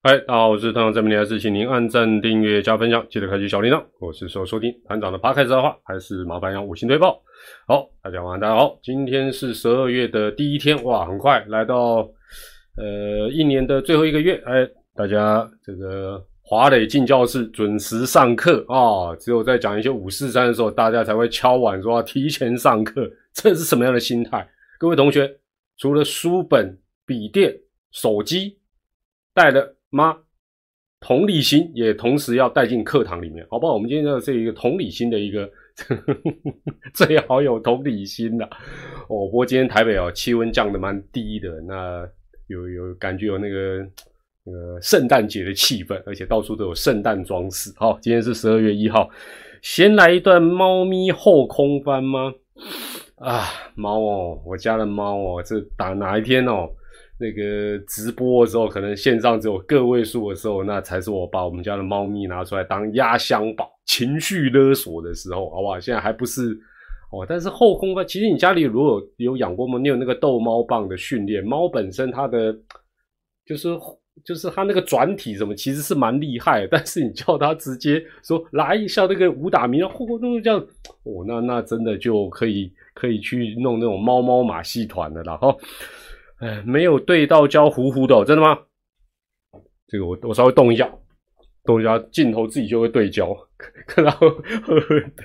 嗨，大家好，我是团长郑明还是请您按赞、订阅、加分享，记得开启小铃铛。我是说收听团长的八开始的话，还是麻烦要五星推报。好，大家晚安，大家好，今天是十二月的第一天，哇，很快来到呃一年的最后一个月，哎，大家这个华磊进教室准时上课啊，只有在讲一些五四三的时候，大家才会敲碗说要提前上课，这是什么样的心态？各位同学，除了书本、笔电、手机带了。妈，同理心也同时要带进课堂里面，好不好？我们今天要是一个同理心的一个，最好有同理心的哦。不过今天台北哦，气温降的蛮低的，那有有感觉有那个那个圣诞节的气氛，而且到处都有圣诞装饰。好，今天是十二月一号，先来一段猫咪后空翻吗？啊，猫哦，我家的猫哦，这打哪一天哦？那个直播的时候，可能线上只有个位数的时候，那才是我把我们家的猫咪拿出来当压箱宝、情绪勒索的时候，好不好？现在还不是哦。但是后空翻，其实你家里如果有养过猫，你有那个逗猫棒的训练，猫本身它的就是就是它那个转体什么，其实是蛮厉害。但是你叫它直接说来一下那个武打名，后空弄这样，哦，那那真的就可以可以去弄那种猫猫马戏团的了哈。哎，没有对到焦，糊糊的，真的吗？这个我我稍微动一下，动一下镜头自己就会对焦，看到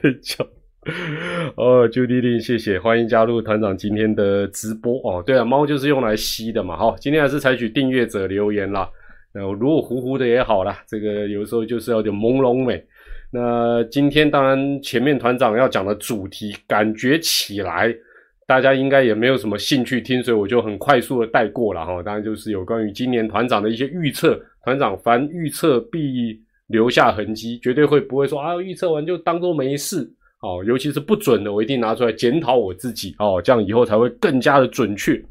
对焦。哦，朱迪丽，谢谢，欢迎加入团长今天的直播哦。对啊，猫就是用来吸的嘛。好，今天还是采取订阅者留言啦。那如果糊糊的也好啦，这个有时候就是有点朦胧美。那今天当然前面团长要讲的主题，感觉起来。大家应该也没有什么兴趣听，所以我就很快速的带过了哈。当然就是有关于今年团长的一些预测，团长凡预测必留下痕迹，绝对会不会说啊预测完就当做没事哦。尤其是不准的，我一定拿出来检讨我自己哦，这样以后才会更加的准确。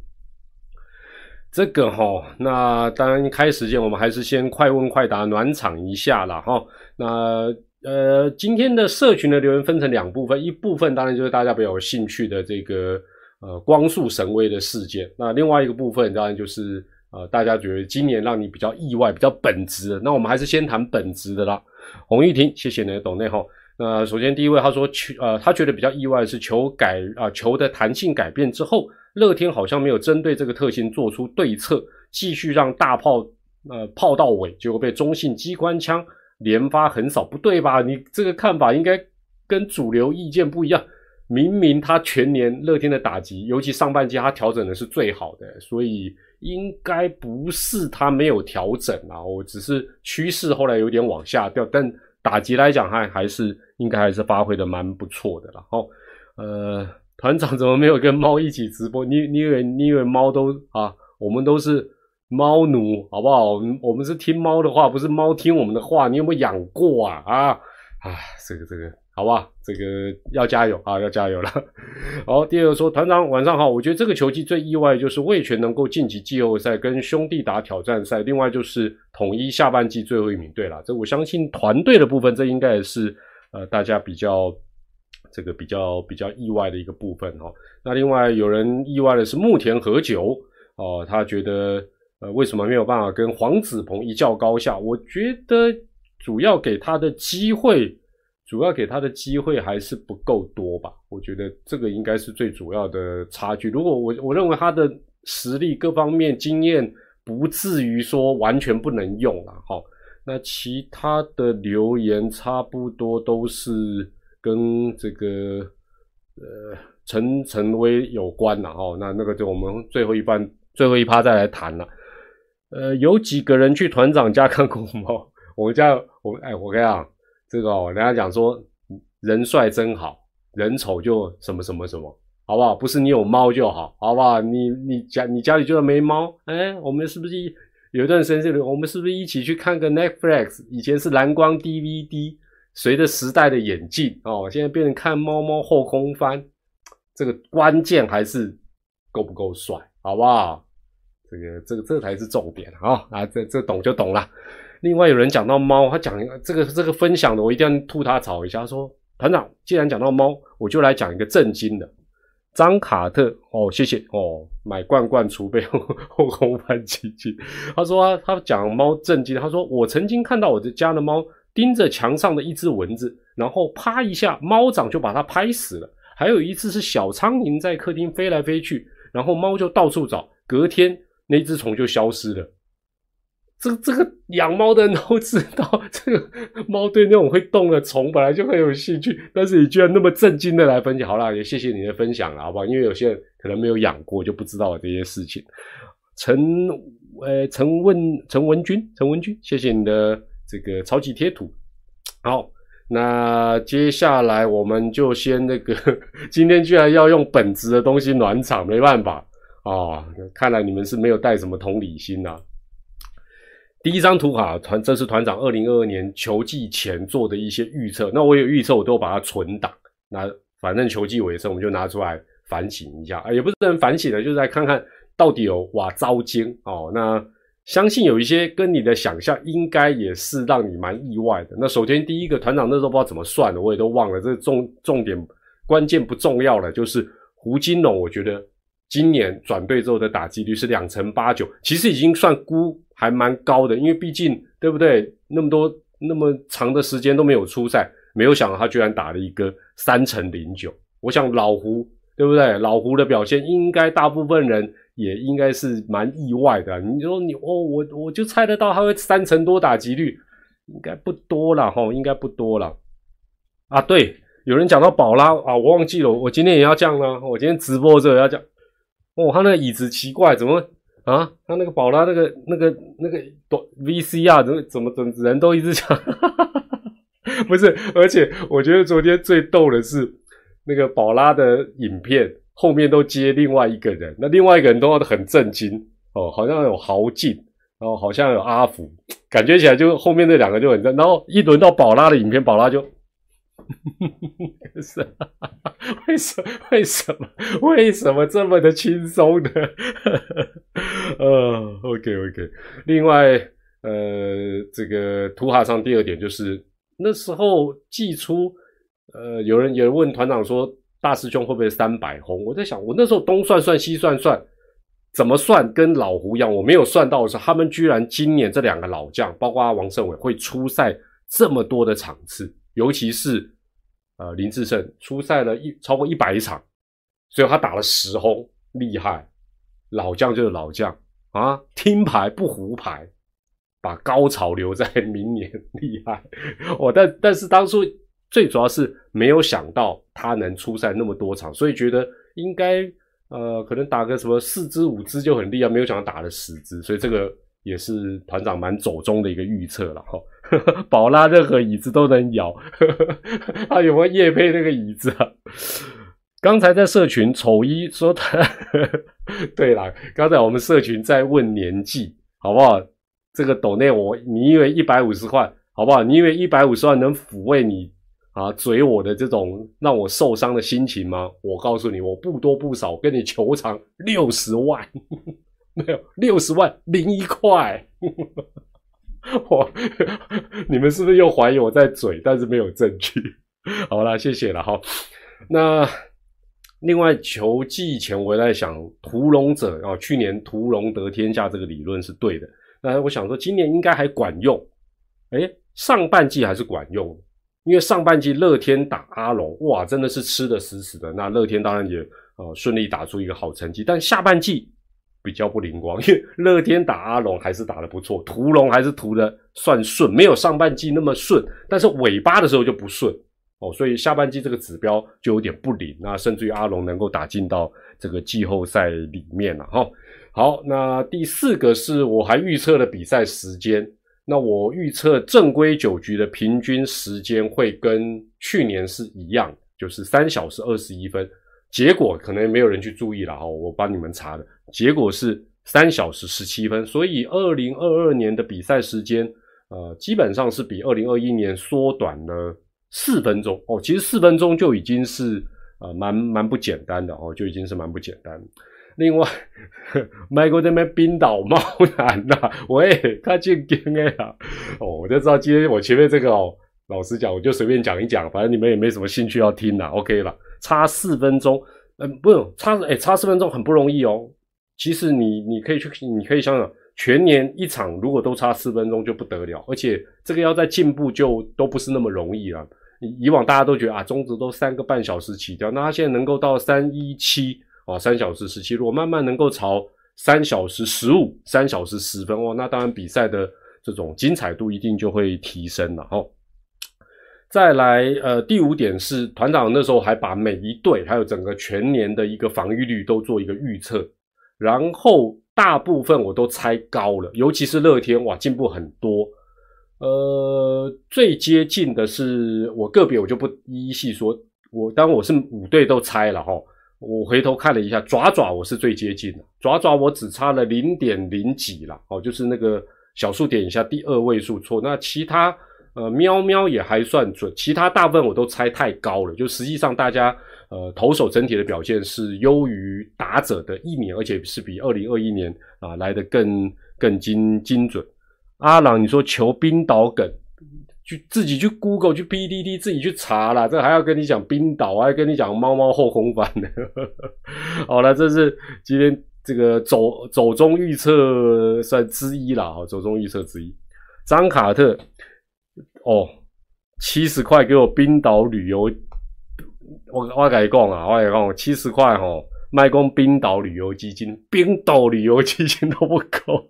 这个哈，那当然开时间我们还是先快问快答暖场一下了哈。那。呃，今天的社群的留言分成两部分，一部分当然就是大家比较有兴趣的这个呃光速神威的事件，那另外一个部分当然就是呃大家觉得今年让你比较意外、比较本质的，那我们还是先谈本质的啦。洪玉婷，谢谢你的懂内哈。那首先第一位他说球呃他觉得比较意外是球改啊球的弹性改变之后，乐天好像没有针对这个特性做出对策，继续让大炮呃炮到尾，结果被中性机关枪。连发很少，不对吧？你这个看法应该跟主流意见不一样。明明他全年乐天的打击，尤其上半季他调整的是最好的，所以应该不是他没有调整啊。我只是趋势后来有点往下掉，但打击来讲还还是应该还是发挥的蛮不错的了。哦，呃，团长怎么没有跟猫一起直播？你你以为你以为猫都啊？我们都是。猫奴好不好？我们是听猫的话，不是猫听我们的话。你有没有养过啊？啊啊，这个这个，好不好？这个要加油啊，要加油了。好，第二个说，团长晚上好。我觉得这个球季最意外就是魏权能够晋级季后赛，跟兄弟打挑战赛。另外就是统一下半季最后一名。对了，这我相信团队的部分，这应该也是呃大家比较这个比较比较意外的一个部分哈。那另外有人意外的是木田和久哦，他觉得。呃，为什么没有办法跟黄子鹏一较高下？我觉得主要给他的机会，主要给他的机会还是不够多吧。我觉得这个应该是最主要的差距。如果我我认为他的实力各方面经验不至于说完全不能用了，哈。那其他的留言差不多都是跟这个呃陈陈威有关了，哈。那那个就我们最后一半最后一趴再来谈了。呃，有几个人去团长家看过猫？我们家我哎，我跟你讲，这个哦，人家讲说人帅真好，人丑就什么什么什么，好不好？不是你有猫就好，好不好？你你家你家里就算没猫，哎，我们是不是有一段时间，我们是不是一起去看个 Netflix？以前是蓝光 DVD，随着时代的演进哦，现在变成看猫猫后空翻，这个关键还是够不够帅，好不好？这个这个这才是重点啊！啊，这这懂就懂了。另外有人讲到猫，他讲这个这个分享的，我一定要吐他槽一下。他说团长，既然讲到猫，我就来讲一个震惊的。张卡特哦，谢谢哦，买罐罐储备后空翻基金。他说他讲猫震惊，他说我曾经看到我的家的猫盯着墙上的一只蚊子，然后啪一下，猫掌就把它拍死了。还有一次是小苍蝇在客厅飞来飞去，然后猫就到处找，隔天那只虫就消失了。这这个养猫的人都知道，这个猫对那种会动的虫本来就很有兴趣，但是你居然那么震惊的来分享，好啦，也谢谢你的分享了，好不好？因为有些人可能没有养过，就不知道这些事情。陈呃陈问陈文君陈文君，谢谢你的这个超级贴图。好，那接下来我们就先那个，今天居然要用本职的东西暖场，没办法啊，看来你们是没有带什么同理心呐。第一张图卡团，这是团长二零二二年球季前做的一些预测。那我有预测，我都把它存档。那反正球季尾声，我们就拿出来反省一下啊，也不是很反省的，就是来看看到底有哇糟精哦。那相信有一些跟你的想象，应该也是让你蛮意外的。那首先第一个，团长那时候不知道怎么算的，我也都忘了。这重重点关键不重要了，就是胡金龙，我觉得今年转队之后的打击率是两成八九，其实已经算估。还蛮高的，因为毕竟对不对？那么多那么长的时间都没有出赛，没有想到他居然打了一个三乘零九。我想老胡对不对？老胡的表现应该大部分人也应该是蛮意外的。你说你哦，我我就猜得到他会三成多打击率，应该不多了哈，应该不多了。啊，对，有人讲到宝拉啊，我忘记了，我今天也要这样呢。我今天直播这要讲哦，他那个椅子奇怪，怎么？啊，他那个宝拉那个那个那个短 VCR 怎么怎么怎么人都一直讲，不是，而且我觉得昨天最逗的是那个宝拉的影片后面都接另外一个人，那另外一个人都很震惊哦，好像有豪进，然后好像有阿福，感觉起来就后面那两个就很震，然后一轮到宝拉的影片，宝拉就。是，为什么为什么为什么这么的轻松呢？呃，OK OK。另外，呃，这个图哈上第二点就是那时候寄出，呃，有人有人问团长说大师兄会不会三百红？我在想，我那时候东算算西算算，怎么算跟老胡一样？我没有算到的是，他们居然今年这两个老将，包括王胜伟会出赛这么多的场次。尤其是，呃，林志胜出赛了一超过一百场，所以他打了十轰，厉害。老将就是老将啊，听牌不胡牌，把高潮留在明年，厉害。我但但是当初最主要是没有想到他能出赛那么多场，所以觉得应该呃可能打个什么四支五支就很厉害，没有想到打了十支，所以这个也是团长蛮走中的一个预测了哈。宝拉任何椅子都能摇，他有没有夜配那个椅子啊？刚才在社群丑一说他，对了，刚才我们社群在问年纪，好不好？这个斗内我，你以为一百五十块，好不好？你以为一百五十万能抚慰你啊嘴我的这种让我受伤的心情吗？我告诉你，我不多不少，跟你求偿六十万，没有六十万零一块。我，你们是不是又怀疑我在嘴，但是没有证据？好啦，谢谢了哈。那另外球季前我在想，屠龙者啊，去年屠龙得天下这个理论是对的。那我想说，今年应该还管用。哎，上半季还是管用，因为上半季乐天打阿龙，哇，真的是吃的死死的。那乐天当然也呃顺利打出一个好成绩，但下半季。比较不灵光，因为乐天打阿龙还是打得不错，屠龙还是屠的算顺，没有上半季那么顺，但是尾巴的时候就不顺哦，所以下半季这个指标就有点不灵，那甚至于阿龙能够打进到这个季后赛里面了哈。好，那第四个是我还预测了比赛时间，那我预测正规九局的平均时间会跟去年是一样，就是三小时二十一分。结果可能没有人去注意了哈，我帮你们查的结果是三小时十七分，所以二零二二年的比赛时间，呃，基本上是比二零二一年缩短了四分钟哦。其实四分钟就已经是呃蛮蛮不简单的哦，就已经是蛮不简单。另外，迈过那边冰岛猫男呐，喂，他进京哎呀，哦，我就知道今天我前面这个哦，老实讲，我就随便讲一讲，反正你们也没什么兴趣要听啦 o k 了，差四分钟，嗯，不用差，哎，差四分钟很不容易哦。其实你你可以去，你可以想想，全年一场如果都差四分钟就不得了，而且这个要在进步就都不是那么容易了。以往大家都觉得啊，中职都三个半小时起跳，那他现在能够到三一七啊，三小时十七，如果慢慢能够朝三小时十五、三小时十分哦，那当然比赛的这种精彩度一定就会提升了哦。再来，呃，第五点是团长那时候还把每一队还有整个全年的一个防御率都做一个预测，然后大部分我都猜高了，尤其是乐天哇，进步很多。呃，最接近的是我个别我就不一一细说，我当我是五队都猜了哈，我回头看了一下，爪爪我是最接近的，爪爪我只差了零点零几了，哦，就是那个小数点以下第二位数错，那其他呃喵喵也还算准，其他大部分我都猜太高了，就实际上大家呃投手整体的表现是优于打者的一年，而且是比二零二一年啊来的更更精精准。阿朗，你说求冰岛梗，去自己去 Google 去 PDD 自己去查啦，这还要跟你讲冰岛，还要跟你讲猫猫后空翻呢。好了，这是今天这个走走中预测算之一啦，哈，走中预测之一。张卡特，哦，七十块给我冰岛旅游，我我改讲啊，我改讲七十块吼，卖光冰岛旅游基金，冰岛旅游基金都不够。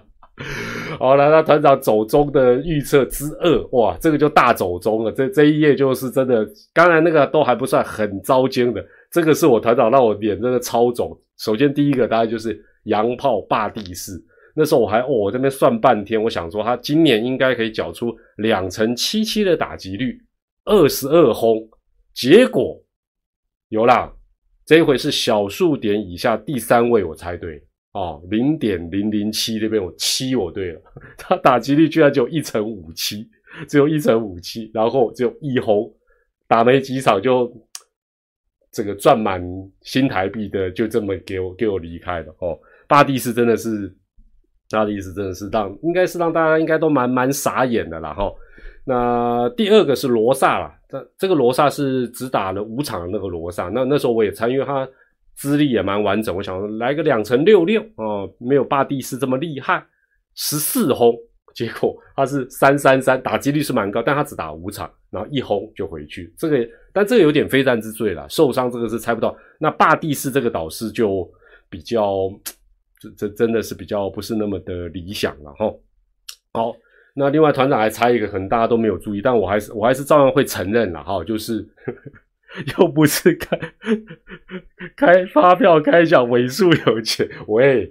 好了，那团长走中的预测之二，哇，这个就大走中了。这这一页就是真的，刚才那个都还不算很糟奸的，这个是我团长让我脸真的超肿。首先第一个大概就是洋炮霸地士，那时候我还哦，我这边算半天，我想说他今年应该可以缴出两成七七的打击率，二十二轰，结果有啦，这一回是小数点以下第三位，我猜对。哦，零点零零七那边我七我对了，他打击率居然只有一成五七，只有一成五七，然后只有一轰，打没几场就这个赚满新台币的，就这么给我给我离开了哦。巴蒂斯真的是，巴蒂斯真的是让应该是让大家应该都蛮蛮傻眼的啦哈。那第二个是罗萨啦，这这个罗萨是只打了五场的那个罗萨，那那时候我也参与他。资历也蛮完整，我想来个两成六六哦，没有巴蒂斯这么厉害，十四轰，结果他是三三三，打击率是蛮高，但他只打五场，然后一轰就回去，这个但这个有点非战之罪了，受伤这个是猜不到。那巴蒂斯这个导师就比较，这这真的是比较不是那么的理想了哈。好，那另外团长还猜一个，可能大家都没有注意，但我还是我还是照样会承认了哈，就是。又不是开开发票开奖尾数有钱，喂，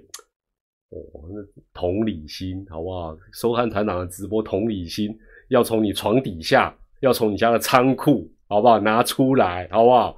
哦，那同理心好不好？收看团长的直播，同理心要从你床底下，要从你家的仓库，好不好？拿出来，好不好？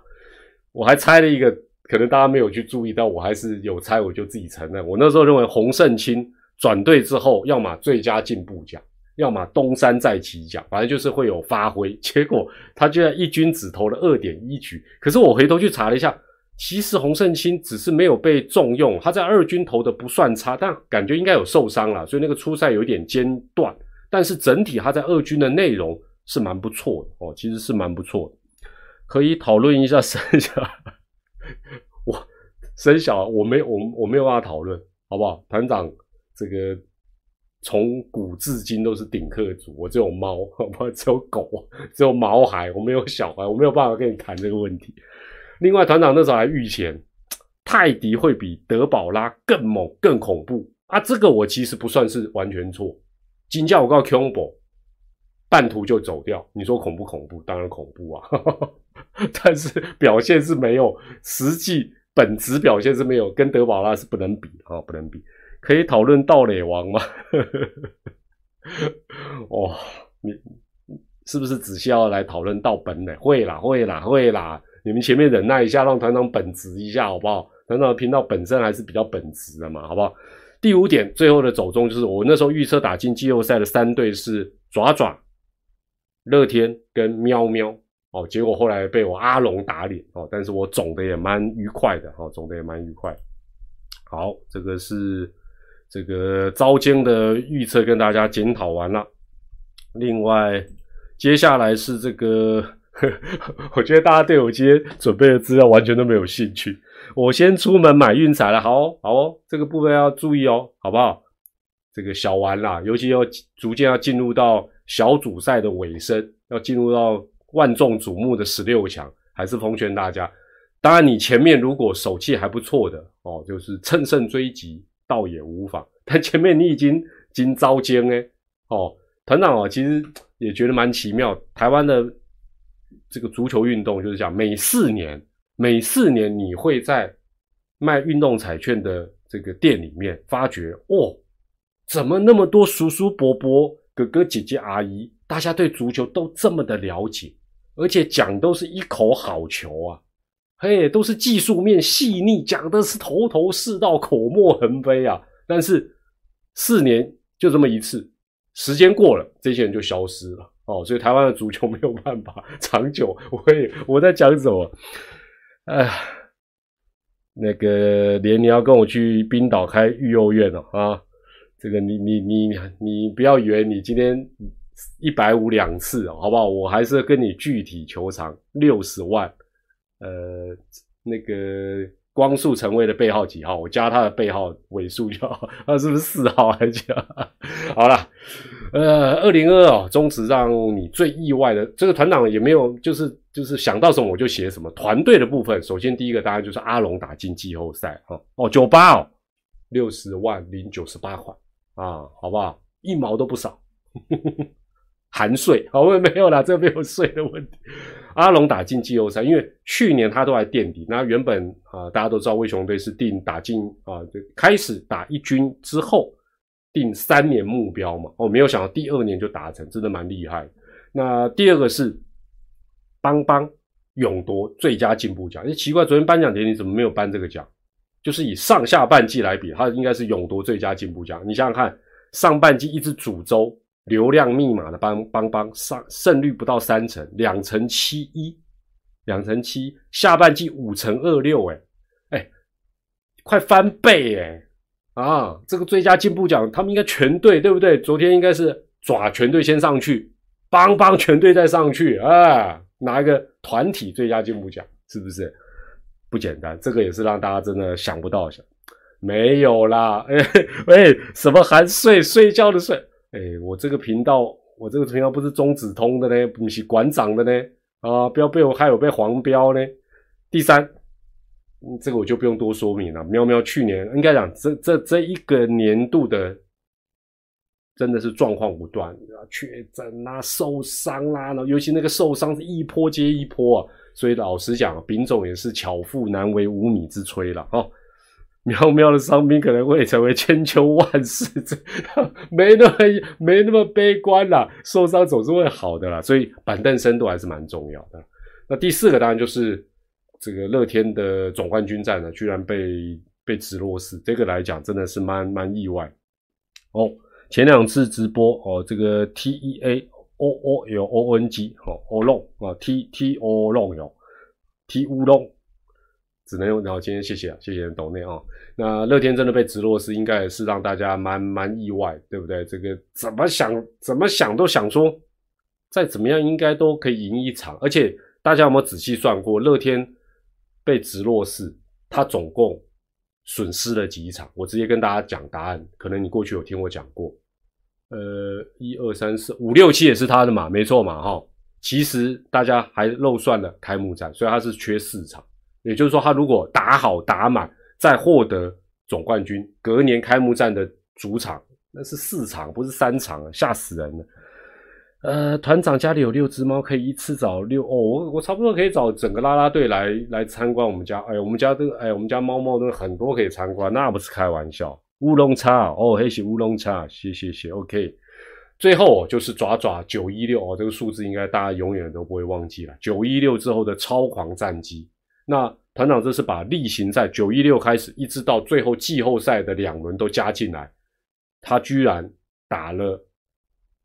我还猜了一个，可能大家没有去注意到，我还是有猜，我就自己承认。我那时候认为洪胜清转队之后，要么最佳进步奖。要么东山再起奖，反正就是会有发挥。结果他居然一军只投了二点一局，可是我回头去查了一下，其实洪胜清只是没有被重用，他在二军投的不算差，但感觉应该有受伤了，所以那个初赛有点间断。但是整体他在二军的内容是蛮不错的哦，其实是蛮不错的，可以讨论一下生小。我生小我没我我没有办法讨论，好不好？团长这个。从古至今都是顶客族，我只有猫，我只有狗，只有毛孩，我没有小孩，我没有办法跟你谈这个问题。另外，团长那时候还预前泰迪会比德宝拉更猛、更恐怖啊！这个我其实不算是完全错。金价我告诉 Combo，半途就走掉，你说恐不恐怖？当然恐怖啊！但是表现是没有，实际本质表现是没有，跟德宝拉是不能比啊，不能比。可以讨论盗垒王吗？哦，你是不是只需要来讨论盗本垒？会啦，会啦，会啦！你们前面忍耐一下，让团长本职一下，好不好？团长的频道本身还是比较本职的嘛，好不好？第五点，最后的走中就是我那时候预测打进季后赛的三队是爪爪、乐天跟喵喵哦，结果后来被我阿龙打脸哦，但是我总的也蛮愉快的哦，总的也蛮愉快。好，这个是这个招监的预测跟大家检讨完了。另外，接下来是这个，我觉得大家对我今天准备的资料完全都没有兴趣。我先出门买运彩了，好好哦，这个部分要注意哦，好不好？这个小完啦，尤其要逐渐要进入到小组赛的尾声，要进入到万众瞩目的十六强，还是奉劝大家。当然，你前面如果手气还不错的哦，就是乘胜追击，倒也无妨。但前面你已经经遭奸哎，哦，团长哦，其实也觉得蛮奇妙。台湾的这个足球运动就是讲，每四年，每四年你会在卖运动彩券的这个店里面发觉，哦，怎么那么多叔叔伯伯、哥哥姐姐、阿姨，大家对足球都这么的了解，而且讲都是一口好球啊。嘿，都是技术面细腻，讲的是头头是道，口沫横飞啊！但是四年就这么一次，时间过了，这些人就消失了哦。所以台湾的足球没有办法长久。我也我在讲什么？哎，那个连你要跟我去冰岛开育幼院了啊？这个你你你你不要以为你今天一百五两次，好不好？我还是跟你具体球场六十万。呃，那个光速成为的背号几号？我加他的背号尾数就好。他是不是四号还是？好了，呃，二零二哦，中职让你最意外的这个团长也没有，就是就是想到什么我就写什么。团队的部分，首先第一个当然就是阿龙打进季后赛啊，哦，九八哦，六十万零九十八块啊，好不好？一毛都不少，呵呵呵含税，好，没有啦，这没有税的问题。阿龙打进季后赛，因为去年他都还垫底。那原本啊，大家都知道，威雄队是定打进啊，就开始打一军之后定三年目标嘛。哦，没有想到第二年就达成，真的蛮厉害。那第二个是邦邦勇夺最佳进步奖。哎，奇怪，昨天颁奖典礼怎么没有颁这个奖？就是以上下半季来比，他应该是勇夺最佳进步奖。你想想看，上半季一直主周。流量密码的帮帮帮上胜率不到三成，两成七一，两成七，下半季五成二六，哎哎，快翻倍哎啊！这个最佳进步奖，他们应该全队对不对？昨天应该是爪全队先上去，帮帮全队再上去啊，拿一个团体最佳进步奖，是不是不简单？这个也是让大家真的想不到，想没有啦，哎喂，什么含睡睡觉的睡？哎，我这个频道，我这个频道不是中子通的呢，不是馆长的呢，啊，不要被我害我被黄标呢。第三，这个我就不用多说明了。喵喵去年应该讲这这这一个年度的，真的是状况不断，确诊啦、受伤啦，然后尤其那个受伤是一波接一波啊，所以老实讲，丙总也是巧妇难为无米之炊了啊。喵喵的伤兵可能会成为千秋万世，这 没那么没那么悲观啦，受伤总是会好的啦，所以板凳深度还是蛮重要的。那第四个当然就是这个乐天的总冠军战呢，居然被被直落死，这个来讲真的是蛮蛮意外哦。前两次直播哦，这个 T E A O O 有 O N G 哦，O Long 啊，T T O Long 有 T 乌龙。只能用，然后今天谢谢啊，谢谢董内啊。那乐天真的被直落是应该也是让大家蛮蛮意外，对不对？这个怎么想怎么想都想说，再怎么样应该都可以赢一场。而且大家有没有仔细算过，乐天被直落是，他总共损失了几场？我直接跟大家讲答案，可能你过去有听我讲过。呃，一二三四五六七也是他的嘛，没错嘛哈。其实大家还漏算了开幕战，所以他是缺四场。也就是说，他如果打好打满，再获得总冠军，隔年开幕战的主场那是四场，不是三场啊，吓死人了。呃，团长家里有六只猫，可以一次找六哦，我我差不多可以找整个啦啦队来来参观我们家。哎，我们家这个哎，我们家猫猫都很多可以参观，那不是开玩笑。乌龙茶哦，黑喜乌龙茶，谢谢谢，OK。最后就是爪爪九一六哦，这个数字应该大家永远都不会忘记了。九一六之后的超狂战绩。那团长这是把例行赛九一六开始，一直到最后季后赛的两轮都加进来，他居然打了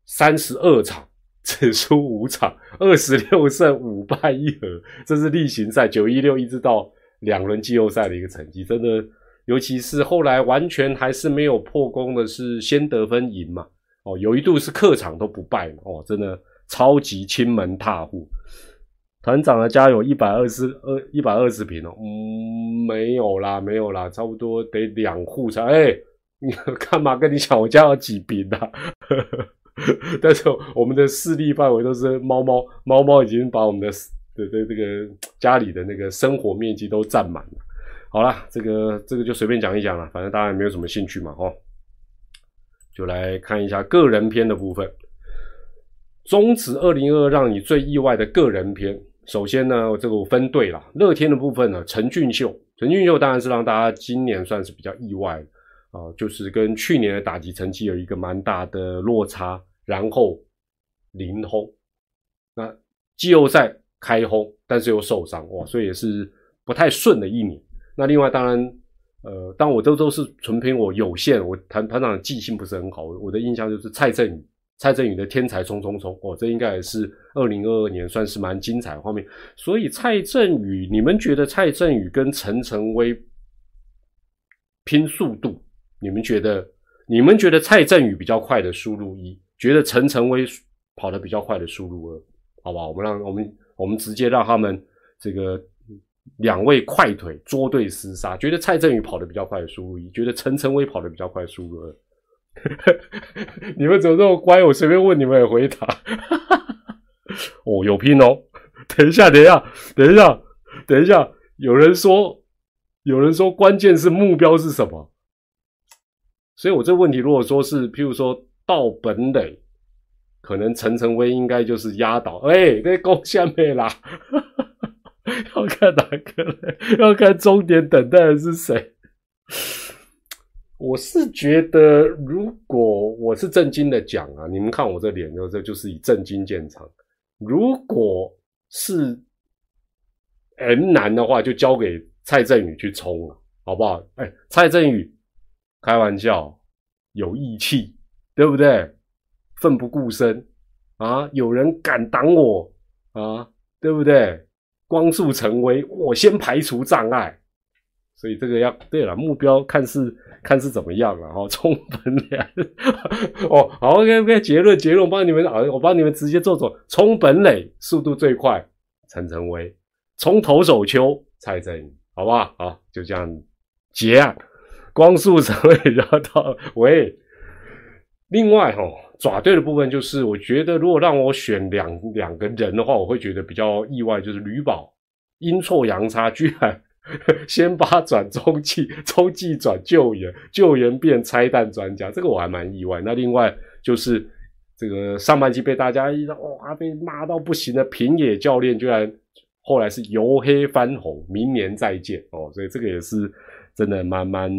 三十二场，只输五场，二十六胜五败一和，这是例行赛九一六一直到两轮季后赛的一个成绩，真的尤其是后来完全还是没有破功的是先得分赢嘛，哦，有一度是客场都不败嘛，哦，真的超级亲门踏户。团长的家有一百二十二一百二十平哦，嗯，没有啦，没有啦，差不多得两户才。哎，你 干嘛跟你讲我家有几平啊？但是我们的势力范围都是猫猫猫猫已经把我们的的的这个家里的那个生活面积都占满了。好了，这个这个就随便讲一讲了，反正大家也没有什么兴趣嘛，哦，就来看一下个人篇的部分。终止二零二让你最意外的个人篇。首先呢，这个我分队了，乐天的部分呢，陈俊秀，陈俊秀当然是让大家今年算是比较意外啊，就是跟去年的打击成绩有一个蛮大的落差，然后零轰，那季后赛开轰，但是又受伤哇，所以也是不太顺的一年。那另外当然，呃，当我都都是纯凭我有限，我团团长的记性不是很好，我的印象就是蔡振宇，蔡振宇的天才冲冲冲，哦，这应该也是二零二二年算是蛮精彩的画面。所以蔡振宇，你们觉得蔡振宇跟陈晨威拼速度，你们觉得你们觉得蔡振宇比较快的输入一，觉得陈晨威跑得比较快的输入二，好不好？我们让我们我们直接让他们这个。两位快腿捉对厮杀，觉得蔡振宇跑得比较快的输入一，觉得陈晨威跑得比较快的输入二。你们怎么那么乖？我随便问你们也回答。哦，有拼哦！等一下，等一下，等一下，等一下。有人说，有人说，关键是目标是什么？所以我这个问题，如果说是，譬如说到本垒，可能陈晨威应该就是压倒。哎，这攻下面啦。要看哪个？要看终点等待的是谁？我是觉得，如果我是正经的讲啊，你们看我这脸，这就是以正经见长。如果是 M 男的话，就交给蔡振宇去冲了，好不好？哎，蔡振宇，开玩笑，有义气，对不对？奋不顾身啊！有人敢挡我啊？对不对？光速成威，我先排除障碍，所以这个要对了，目标看似看是怎么样了哈，冲本垒哦，好，OK OK，结论结论，我帮你们啊，我帮你们直接做做，冲本垒速度最快，陈晨威，冲投手丘蔡振宇，好不好？好，就这样结案，光速成为然后到喂，另外哈。爪队的部分就是，我觉得如果让我选两两个人的话，我会觉得比较意外，就是吕宝阴错阳差，居然 先发转中继，中继转救援，救援变拆弹专家，这个我还蛮意外。那另外就是这个上半季被大家一哇被骂到不行的平野教练，居然后来是由黑翻红，明年再见哦，所以这个也是真的蛮蛮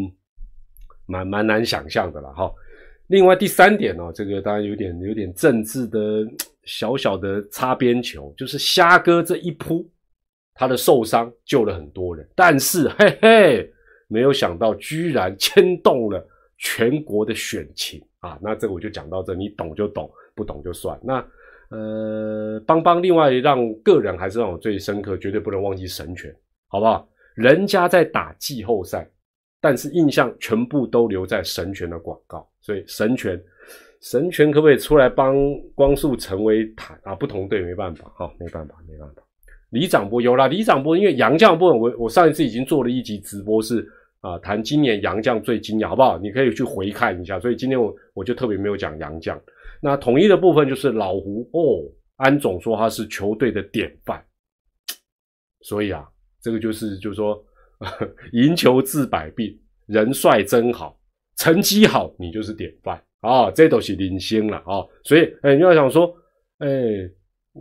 蛮蛮难想象的了哈。另外第三点呢，这个当然有点有点政治的小小的擦边球，就是虾哥这一扑，他的受伤救了很多人，但是嘿嘿，没有想到居然牵动了全国的选情啊！那这个我就讲到这，你懂就懂，不懂就算。那呃，邦邦，另外让个人还是让我最深刻，绝对不能忘记神拳，好不好？人家在打季后赛。但是印象全部都留在神权的广告，所以神权，神权可不可以出来帮光速成为谈啊？不同队没办法，哈，没办法，没办法。李长波有啦，李长波因为杨将部分，我我上一次已经做了一集直播，是啊，谈今年杨将最惊讶，好不好？你可以去回看一下。所以今天我我就特别没有讲杨将。那统一的部分就是老胡哦，安总说他是球队的典范，所以啊，这个就是就是说。赢球治百病，人帅真好，成绩好，你就是典范啊！这都是领先了啊！所以，哎，你要想说，哎，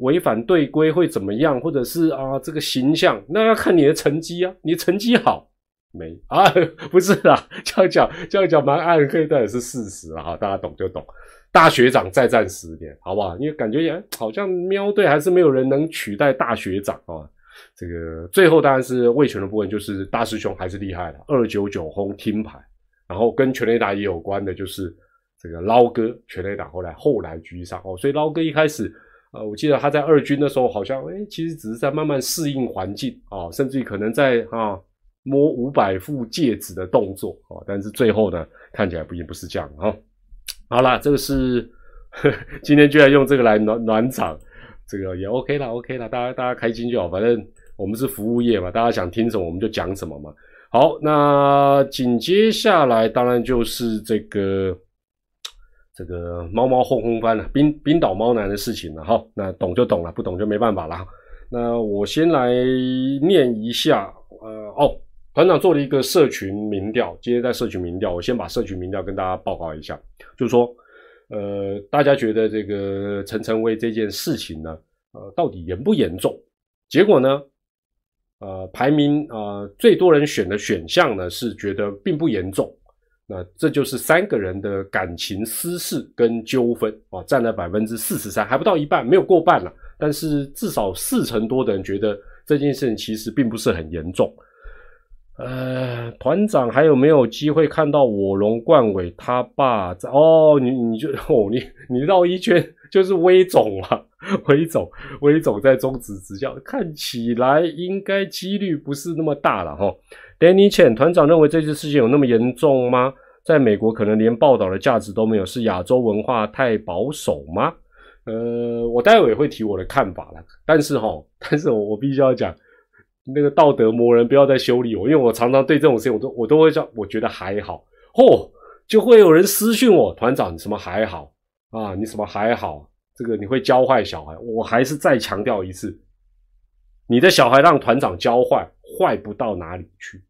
违反队规会怎么样？或者是啊，这个形象，那要看你的成绩啊！你成绩好没 啊？不是啦，这样讲，这样讲蛮暗黑，但也是事实啊！大家懂就懂。大学长再战十年，好不好？因为感觉也好像喵队还是没有人能取代大学长啊。这个最后当然是魏权的部分，就是大师兄还是厉害的，二九九轰听牌，然后跟全垒打也有关的，就是这个捞哥全垒打后来后来居上哦，所以捞哥一开始，呃，我记得他在二军的时候，好像哎，其实只是在慢慢适应环境啊，甚至于可能在啊摸五百副戒指的动作哦，但是最后呢，看起来不也不是这样哈。好啦，这个是 今天居然用这个来暖暖场，这个也 OK 啦 OK 啦，大家大家开心就好，反正我们是服务业嘛，大家想听什么我们就讲什么嘛。好，那紧接下来当然就是这个这个猫猫轰轰翻了冰冰岛猫男的事情了哈。那懂就懂了，不懂就没办法了。那我先来念一下，呃哦，团长做了一个社群民调，今天在社群民调，我先把社群民调跟大家报告一下，就是说，呃，大家觉得这个陈晨威这件事情呢，呃，到底严不严重？结果呢？呃，排名啊，最多人选的选项呢是觉得并不严重，那这就是三个人的感情私事跟纠纷啊，占了百分之四十三，还不到一半，没有过半了。但是至少四成多的人觉得这件事情其实并不是很严重。呃，团长还有没有机会看到我龙冠伟他爸在？哦，你你就哦，你你绕一圈就是威总啊。威总，威总在中职执教，看起来应该几率不是那么大了哈。Danny Chen 团长认为这次事件有那么严重吗？在美国可能连报道的价值都没有，是亚洲文化太保守吗？呃，我待会也会提我的看法了。但是哈，但是我我必须要讲，那个道德魔人不要再修理我，因为我常常对这种事情，我都我都会叫我觉得还好。嚯，就会有人私讯我，团长你什么还好啊？你什么还好？这个你会教坏小孩，我还是再强调一次，你的小孩让团长教坏，坏不到哪里去。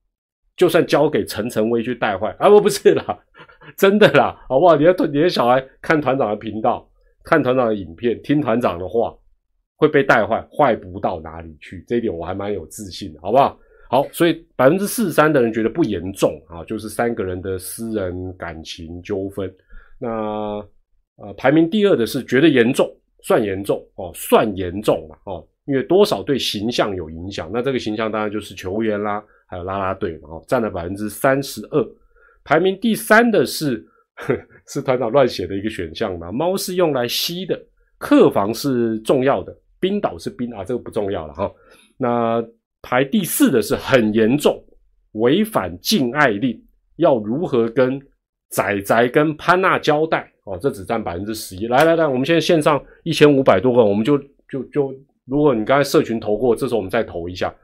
就算交给陈晨威去带坏，啊不不是啦，真的啦，好不好？你的你的小孩看团长的频道，看团长的影片，听团长的话，会被带坏，坏不到哪里去。这一点我还蛮有自信的，好不好？好，所以百分之四十三的人觉得不严重啊，就是三个人的私人感情纠纷。那。呃，排名第二的是觉得严重，算严重哦，算严重了哦，因为多少对形象有影响。那这个形象当然就是球员啦，还有啦啦队嘛，哦，占了百分之三十二。排名第三的是是团长乱写的一个选项嘛，猫是用来吸的，客房是重要的，冰岛是冰啊，这个不重要了哈。那排第四的是很严重，违反禁爱令，要如何跟仔仔跟潘娜交代？哦，这只占百分之十一。来来来，我们现在线上一千五百多个，我们就就就，如果你刚才社群投过，这时候我们再投一下。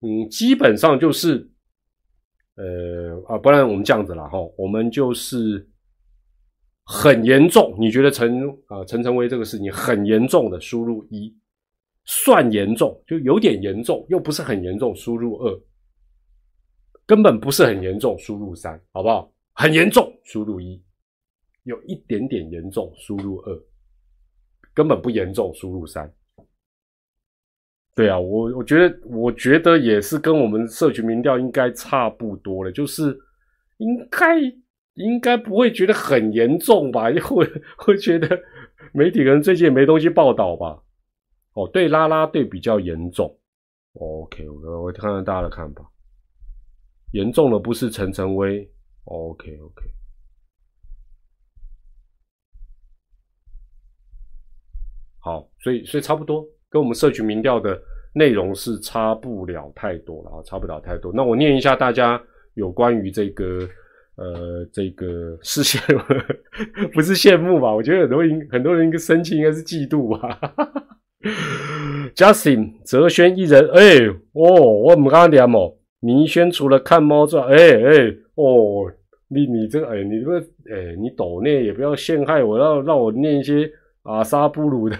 嗯，基本上就是，呃啊，不然我们这样子了哈，我们就是很严重。你觉得陈啊陈成威这个事情很严重的，输入一；算严重，就有点严重，又不是很严重，输入二；根本不是很严重，输入三，好不好？很严重，输入一。有一点点严重，输入二；根本不严重，输入三。对啊，我我觉得，我觉得也是跟我们社群民调应该差不多了，就是应该应该不会觉得很严重吧？因为会觉得媒体可能最近也没东西报道吧？哦，对，拉拉队比较严重。OK，我我看看大家的看法，严重的不是陈晨威。OK，OK。好，所以所以差不多跟我们社群民调的内容是差不了太多了啊，差不了太多。那我念一下大家有关于这个呃这个是羡 不是羡慕吧？我觉得很多人很多人应该生气，应该是嫉妒吧。Justin 泽轩一人，哎哦，我唔刚点哦，倪轩除了看猫之外，哎哎哦，你你这个哎你这个哎你抖念也不要陷害我，要让我念一些。阿萨布鲁的，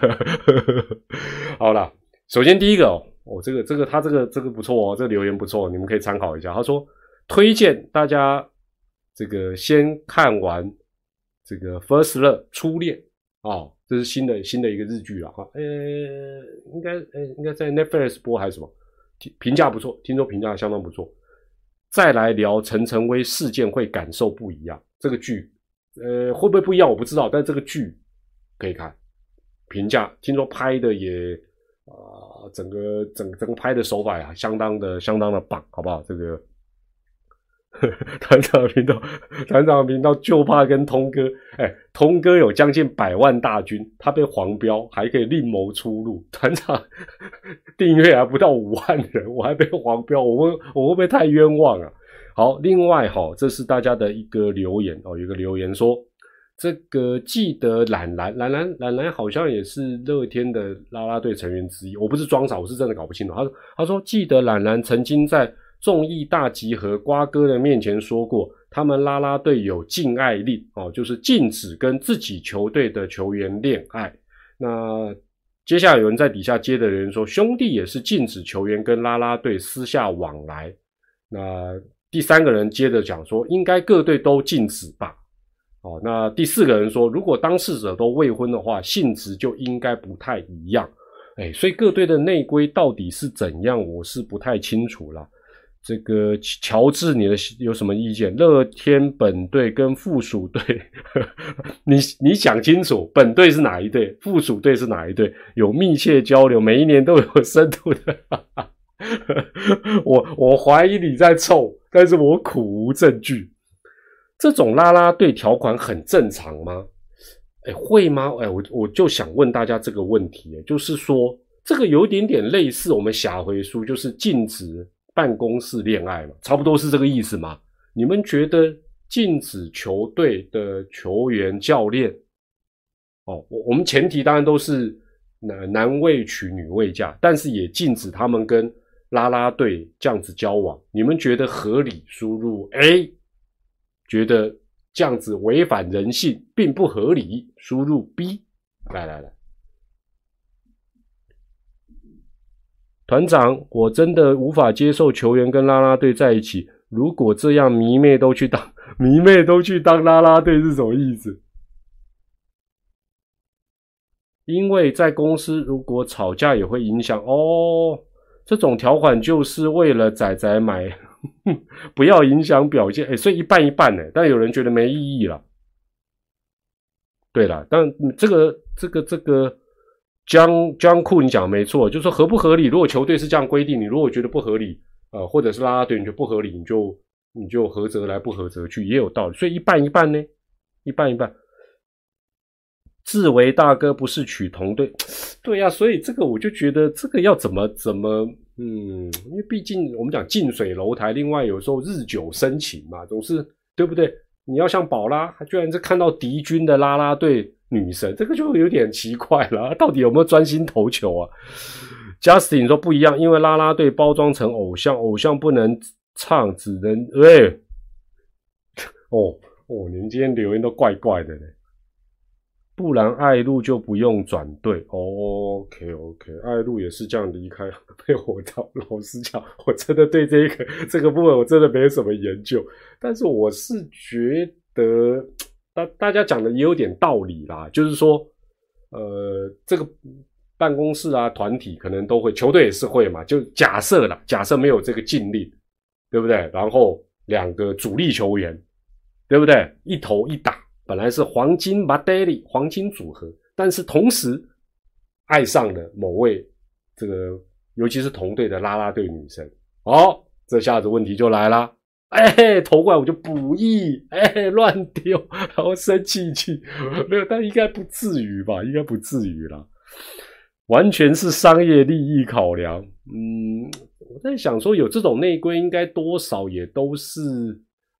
好了，首先第一个哦，我这个这个他这个这个不错哦，这个留言不错，你们可以参考一下。他说推荐大家这个先看完这个《First Love》初恋啊，这是新的新的一个日剧啊，呃，应该呃应该在 Netflix 播还是什么？评评价不错，听说评价相当不错。再来聊陈晨威事件会感受不一样，这个剧呃会不会不一样我不知道，但这个剧。可以看评价，听说拍的也啊，整个整整个拍的手法呀，相当的相当的棒，好不好？这个 团长频道，团长频道就怕跟通哥，哎，通哥有将近百万大军，他被黄标，还可以另谋出路。团长订阅还不到五万人，我还被黄标，我会我会不会太冤枉啊？好，另外哈，这是大家的一个留言哦，有个留言说，这个记得懒懒懒懒懒懒好像也是乐天的啦啦队成员之一，我不是装傻，我是真的搞不清楚。他说他说记得懒懒曾经在综艺大集合瓜哥的面前说过。他们拉拉队有禁爱令哦，就是禁止跟自己球队的球员恋爱。那接下来有人在底下接的人说，兄弟也是禁止球员跟拉拉队私下往来。那第三个人接着讲说，应该各队都禁止吧？哦，那第四个人说，如果当事者都未婚的话，性质就应该不太一样。哎，所以各队的内规到底是怎样，我是不太清楚了。这个乔治，你的有什么意见？乐天本队跟附属队，你你讲清楚，本队是哪一队，附属队是哪一队？有密切交流，每一年都有深度的。我我怀疑你在凑，但是我苦无证据。这种拉拉队条款很正常吗？哎，会吗？哎，我我就想问大家这个问题，就是说，这个有点点类似我们下回书，就是禁止。办公室恋爱嘛，差不多是这个意思嘛？你们觉得禁止球队的球员、教练，哦，我我们前提当然都是男男未娶女未嫁，但是也禁止他们跟拉拉队这样子交往。你们觉得合理？输入 A，觉得这样子违反人性，并不合理。输入 B，来来来。团长，我真的无法接受球员跟啦啦队在一起。如果这样，迷妹都去当迷妹都去当啦啦队是什么意思？因为在公司如果吵架也会影响哦。这种条款就是为了仔仔买，不要影响表现。哎，所以一半一半呢。但有人觉得没意义了。对了，但这个这个这个。江江库，你讲的没错，就说合不合理？如果球队是这样规定，你如果觉得不合理，呃，或者是拉拉队你觉得不合理，你就你就合则来，不合则去，也有道理。所以一半一半呢，一半一半。自为大哥不是取同队，对呀，所以这个我就觉得这个要怎么怎么，嗯，因为毕竟我们讲近水楼台，另外有时候日久生情嘛，总是对不对？你要像宝拉，他居然是看到敌军的拉拉队。女神，这个就有点奇怪了，到底有没有专心投球啊？Justin 说不一样，因为拉拉队包装成偶像，偶像不能唱，只能哎，哦哦，你们今天留言都怪怪的嘞，不然爱路就不用转队。OK OK，爱路也是这样离开，被我到。老实讲，我真的对这个这个部分我真的没有什么研究，但是我是觉得。大大家讲的也有点道理啦，就是说，呃，这个办公室啊，团体可能都会，球队也是会嘛。就假设了，假设没有这个禁令，对不对？然后两个主力球员，对不对？一投一打，本来是黄金马德里黄金组合，但是同时爱上了某位这个，尤其是同队的啦啦队女生，哦，这下子问题就来了。哎，投过来我就补一，哎，乱丢，然后生气气，没有，但应该不至于吧？应该不至于啦，完全是商业利益考量。嗯，我在想说，有这种内规，应该多少也都是，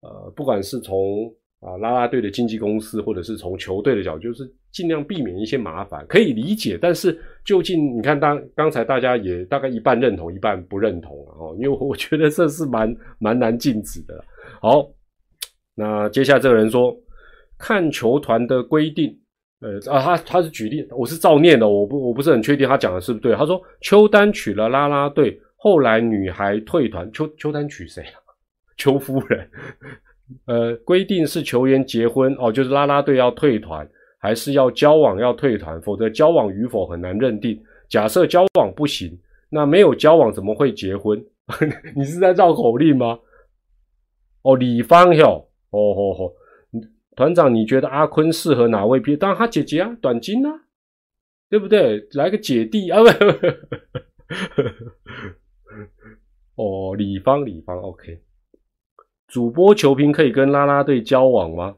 呃，不管是从。啊，拉拉队的经纪公司，或者是从球队的角度，就是尽量避免一些麻烦，可以理解。但是究竟你看，当刚才大家也大概一半认同，一半不认同啊。哦，因为我觉得这是蛮蛮难禁止的。好，那接下来这个人说，看球团的规定，呃啊，他他是举例，我是照念的，我不我不是很确定他讲的是不是对。他说邱丹娶了拉拉队，后来女孩退团，邱邱丹娶谁啊？邱夫人。呃，规定是球员结婚哦，就是拉拉队要退团，还是要交往要退团？否则交往与否很难认定。假设交往不行，那没有交往怎么会结婚？你是在绕口令吗？哦，李芳哟，哦哦哦，团长，你觉得阿坤适合哪位？当然他姐姐啊，短金啊，对不对？来个姐弟啊，不，哦，李芳，李芳，OK。主播球评可以跟啦啦队交往吗？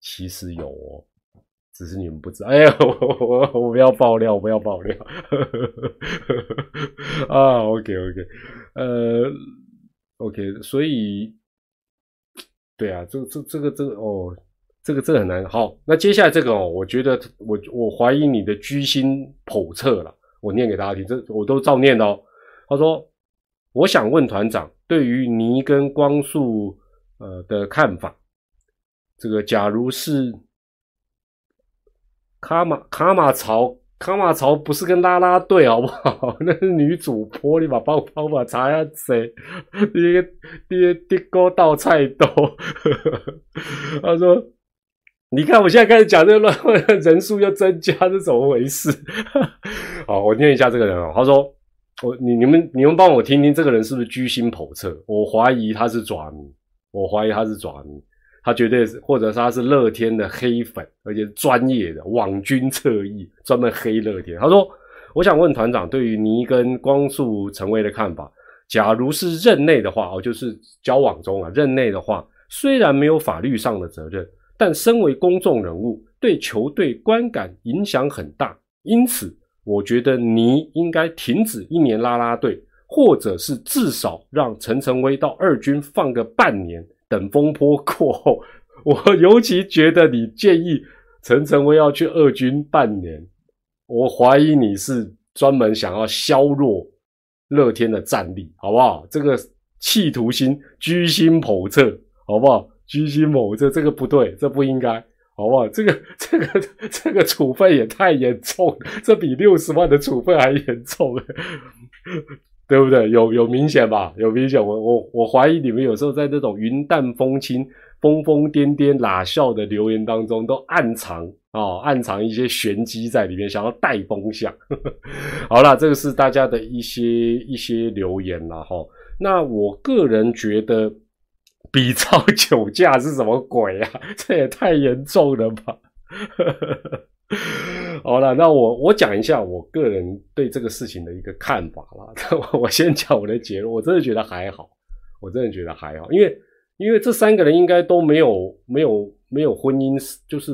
其实有哦，只是你们不知道。哎呀，我我我不要爆料，不要爆料。啊，OK OK，呃，OK，所以，对啊，这这这个这个哦，这个这个很难。好，那接下来这个哦，我觉得我我怀疑你的居心叵测了。我念给大家听，这我都照念的哦。他说：“我想问团长，对于泥跟光速呃的看法，这个假如是卡马卡马槽。”卡马槽不是跟拉拉队好不好？那是女主播，你把帮帮我查下谁？爹爹爹哥倒菜多。他说：“你看我现在开始讲这个乱，人数又增加，是怎么回事？”好，我念一下这个人哦。他说：“我你你们你们帮我听听，这个人是不是居心叵测？我怀疑他是爪迷，我怀疑他是爪迷。”他绝对是，或者是他是乐天的黑粉，而且专业的网军侧翼，专门黑乐天。他说：“我想问团长，对于尼跟光速成威的看法，假如是任内的话，哦，就是交往中啊，任内的话，虽然没有法律上的责任，但身为公众人物，对球队观感影响很大。因此，我觉得你应该停止一年拉拉队，或者是至少让陈成威到二军放个半年。”等风波过后，我尤其觉得你建议陈晨威要去二军半年，我怀疑你是专门想要削弱乐天的战力，好不好？这个企图心居心叵测，好不好？居心叵测，这个不对，这不应该，好不好？这个这个这个处分也太严重，这比六十万的处分还严重。对不对？有有明显吧？有明显。我我我怀疑你们有时候在这种云淡风轻、疯疯癫癫、拉笑的留言当中，都暗藏啊，暗藏一些玄机在里面，想要带风向。好了，这个是大家的一些一些留言了哈。那我个人觉得，比照酒驾是什么鬼啊？这也太严重了吧！好了，那我我讲一下我个人对这个事情的一个看法啦。我先讲我的结论，我真的觉得还好，我真的觉得还好，因为因为这三个人应该都没有没有没有婚姻，就是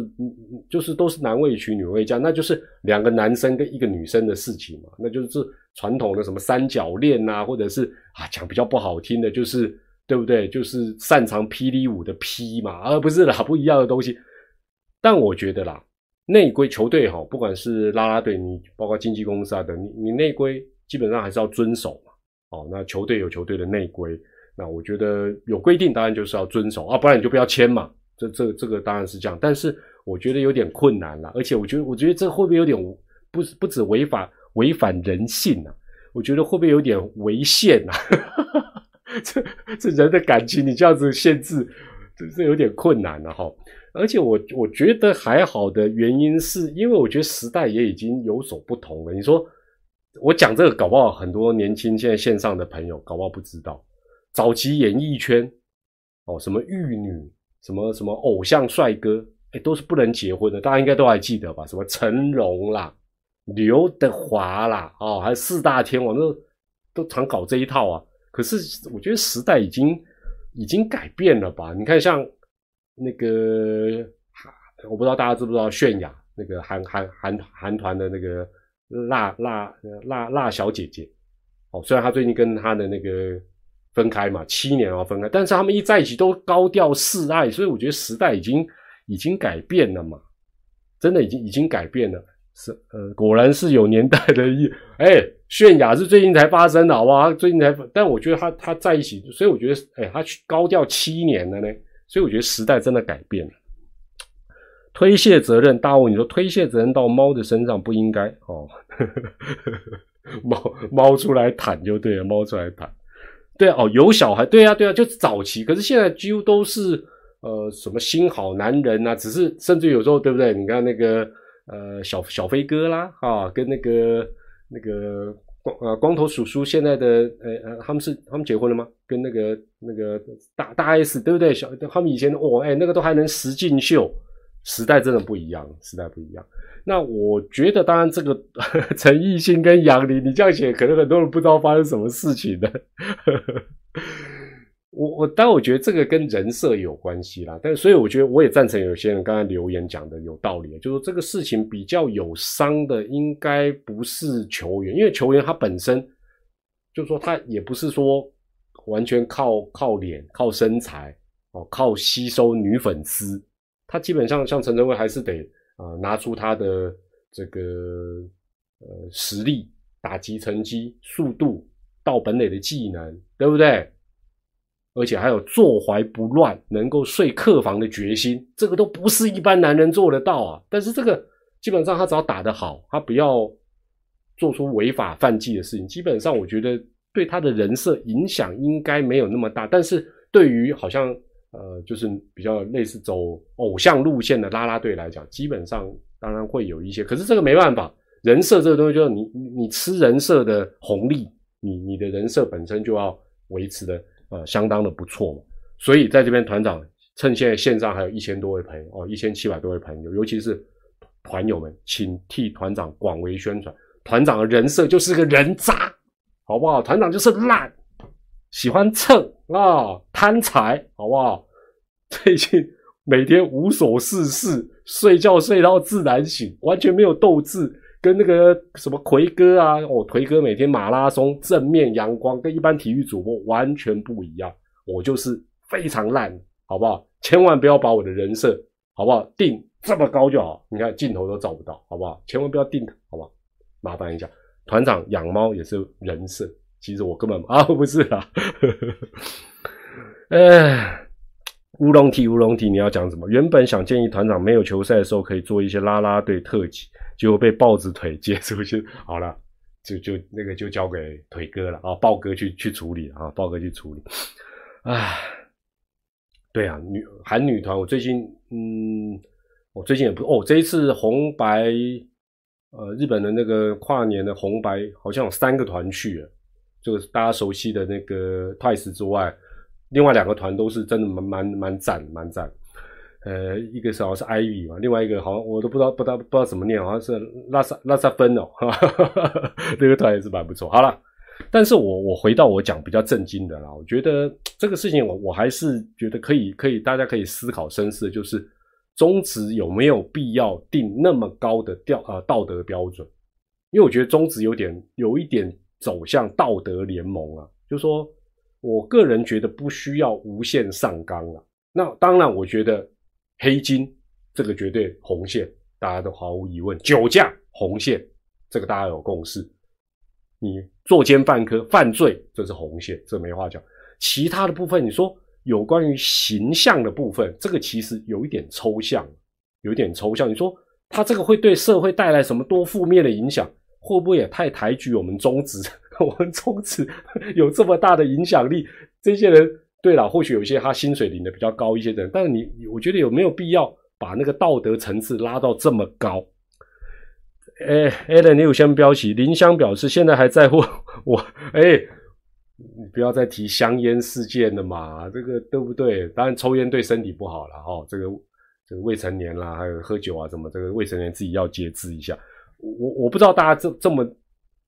就是都是男未娶女未嫁，那就是两个男生跟一个女生的事情嘛，那就是传统的什么三角恋呐，或者是啊讲比较不好听的，就是对不对？就是擅长霹雳舞的霹嘛，而不是啦不一样的东西。但我觉得啦。内规球队哈，不管是拉拉队，你包括经纪公司啊等，你你内规基本上还是要遵守嘛。哦，那球队有球队的内规，那我觉得有规定，当然就是要遵守啊，不然你就不要签嘛。这这这个当然是这样，但是我觉得有点困难了，而且我觉得我觉得这会不会有点不不止违法违反人性啊？我觉得会不会有点违宪啊？这这人的感情你这样子限制，这这有点困难了哈。而且我我觉得还好的原因是因为我觉得时代也已经有所不同了。你说我讲这个搞不好很多年轻现在线上的朋友搞不好不知道，早期演艺圈哦什么玉女什么什么偶像帅哥哎都是不能结婚的，大家应该都还记得吧？什么成龙啦、刘德华啦哦，还有四大天王都都常搞这一套啊。可是我觉得时代已经已经改变了吧？你看像。那个我不知道大家知不知道泫雅那个韩韩韩韩团的那个辣辣辣辣小姐姐哦，虽然她最近跟她的那个分开嘛，七年啊分开，但是他们一在一起都高调示爱，所以我觉得时代已经已经改变了嘛，真的已经已经改变了，是呃果然是有年代的意，哎，泫雅是最近才发生的，好不好？最近才，但我觉得他他在一起，所以我觉得哎，他高调七年了呢。所以我觉得时代真的改变了，推卸责任，大雾，你说推卸责任到猫的身上不应该哦，猫猫出来坦就对了，猫出来坦，对哦，有小孩，对啊对啊，就早期，可是现在几乎都是呃什么新好男人啊，只是甚至有时候对不对？你看那个呃小小飞哥啦啊，跟那个那个。光呃光头叔叔现在的呃呃他们是他们结婚了吗？跟那个那个大大 S 对不对？小他们以前哦哎那个都还能十进秀，时代真的不一样，时代不一样。那我觉得当然这个 陈奕迅跟杨林，你这样写可能很多人不知道发生什么事情的。我我，但我觉得这个跟人设有关系啦。但所以我觉得我也赞成有些人刚才留言讲的有道理，就是这个事情比较有伤的，应该不是球员，因为球员他本身就说他也不是说完全靠靠脸、靠身材哦，靠吸收女粉丝。他基本上像陈晨威还是得啊拿出他的这个呃实力、打击成绩、速度、到本垒的技能，对不对？而且还有坐怀不乱、能够睡客房的决心，这个都不是一般男人做得到啊。但是这个基本上他只要打得好，他不要做出违法犯纪的事情，基本上我觉得对他的人设影响应该没有那么大。但是对于好像呃就是比较类似走偶像路线的啦啦队来讲，基本上当然会有一些。可是这个没办法，人设这个东西就是你你吃人设的红利，你你的人设本身就要维持的。呃，相当的不错嘛，所以在这边团长趁现在线上还有一千多位朋友哦，一千七百多位朋友，尤其是团友们，请替团长广为宣传。团长的人设就是个人渣，好不好？团长就是烂，喜欢蹭啊，贪财，好不好？最近每天无所事事，睡觉睡到自然醒，完全没有斗志。跟那个什么奎哥啊，哦，奎哥每天马拉松正面阳光，跟一般体育主播完全不一样。我就是非常烂，好不好？千万不要把我的人设，好不好？定这么高就好。你看镜头都照不到，好不好？千万不要定，好不好？麻烦一下，团长养猫也是人设，其实我根本啊不是啦。哎，乌龙体乌龙体，你要讲什么？原本想建议团长没有球赛的时候可以做一些啦啦队特辑。结果被豹子腿接出去，好了，就就那个就交给腿哥了啊，豹哥去去处理啊，豹哥去处理。唉，对啊，女韩女团，我最近嗯，我最近也不哦，这一次红白呃日本的那个跨年的红白好像有三个团去了，就是大家熟悉的那个 Twice 之外，另外两个团都是真的蛮蛮蛮赞蛮赞。呃，一个是好像是 Ivy 嘛，另外一个好像我都不知道，不知道不知道怎么念，好像是拉萨拉萨芬哦，这个团也是蛮不错。好了，但是我我回到我讲比较震惊的啦，我觉得这个事情我我还是觉得可以可以，大家可以思考深思，就是中职有没有必要定那么高的调啊道德标准？因为我觉得中职有点有一点走向道德联盟啊，就说我个人觉得不需要无限上纲了。那当然，我觉得。黑金这个绝对红线，大家都毫无疑问。酒驾红线，这个大家有共识。你作奸犯科犯罪，这是红线，这没话讲。其他的部分，你说有关于形象的部分，这个其实有一点抽象，有点抽象。你说他这个会对社会带来什么多负面的影响？会不会也太抬举我们中职？我们中职 有这么大的影响力，这些人。对了，或许有一些他薪水领的比较高一些的人，但是你，我觉得有没有必要把那个道德层次拉到这么高？哎，Allen，你有先标起，林香表示现在还在乎 我，哎，你不要再提香烟事件了嘛，这个对不对？当然抽烟对身体不好了哈，这个这个未成年啦，还有喝酒啊什么，这个未成年自己要节制一下。我我不知道大家这这么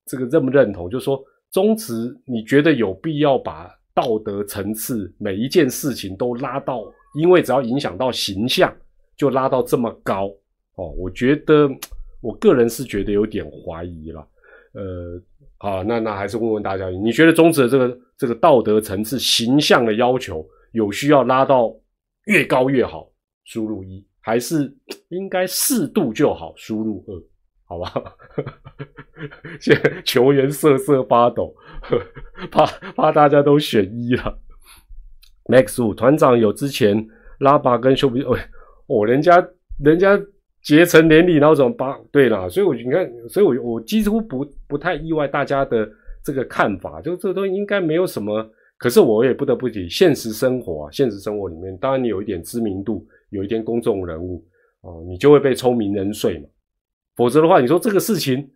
这个认不认同，就是说中职，你觉得有必要把？道德层次，每一件事情都拉到，因为只要影响到形象，就拉到这么高哦。我觉得，我个人是觉得有点怀疑了。呃，好，那那还是问问大家，你觉得中职的这个这个道德层次、形象的要求，有需要拉到越高越好？输入一，还是应该适度就好？输入二。好吧，现在球员瑟瑟发抖，怕怕大家都选一了。Max 五团长有之前拉巴跟修比，哦哦，人家人家结成连理，然后怎么把？对了，所以我你看，所以我我几乎不不太意外大家的这个看法，就这都应该没有什么。可是我也不得不提，现实生活啊，现实生活里面，当然你有一点知名度，有一点公众人物哦，你就会被抽名人税嘛。否则的话，你说这个事情，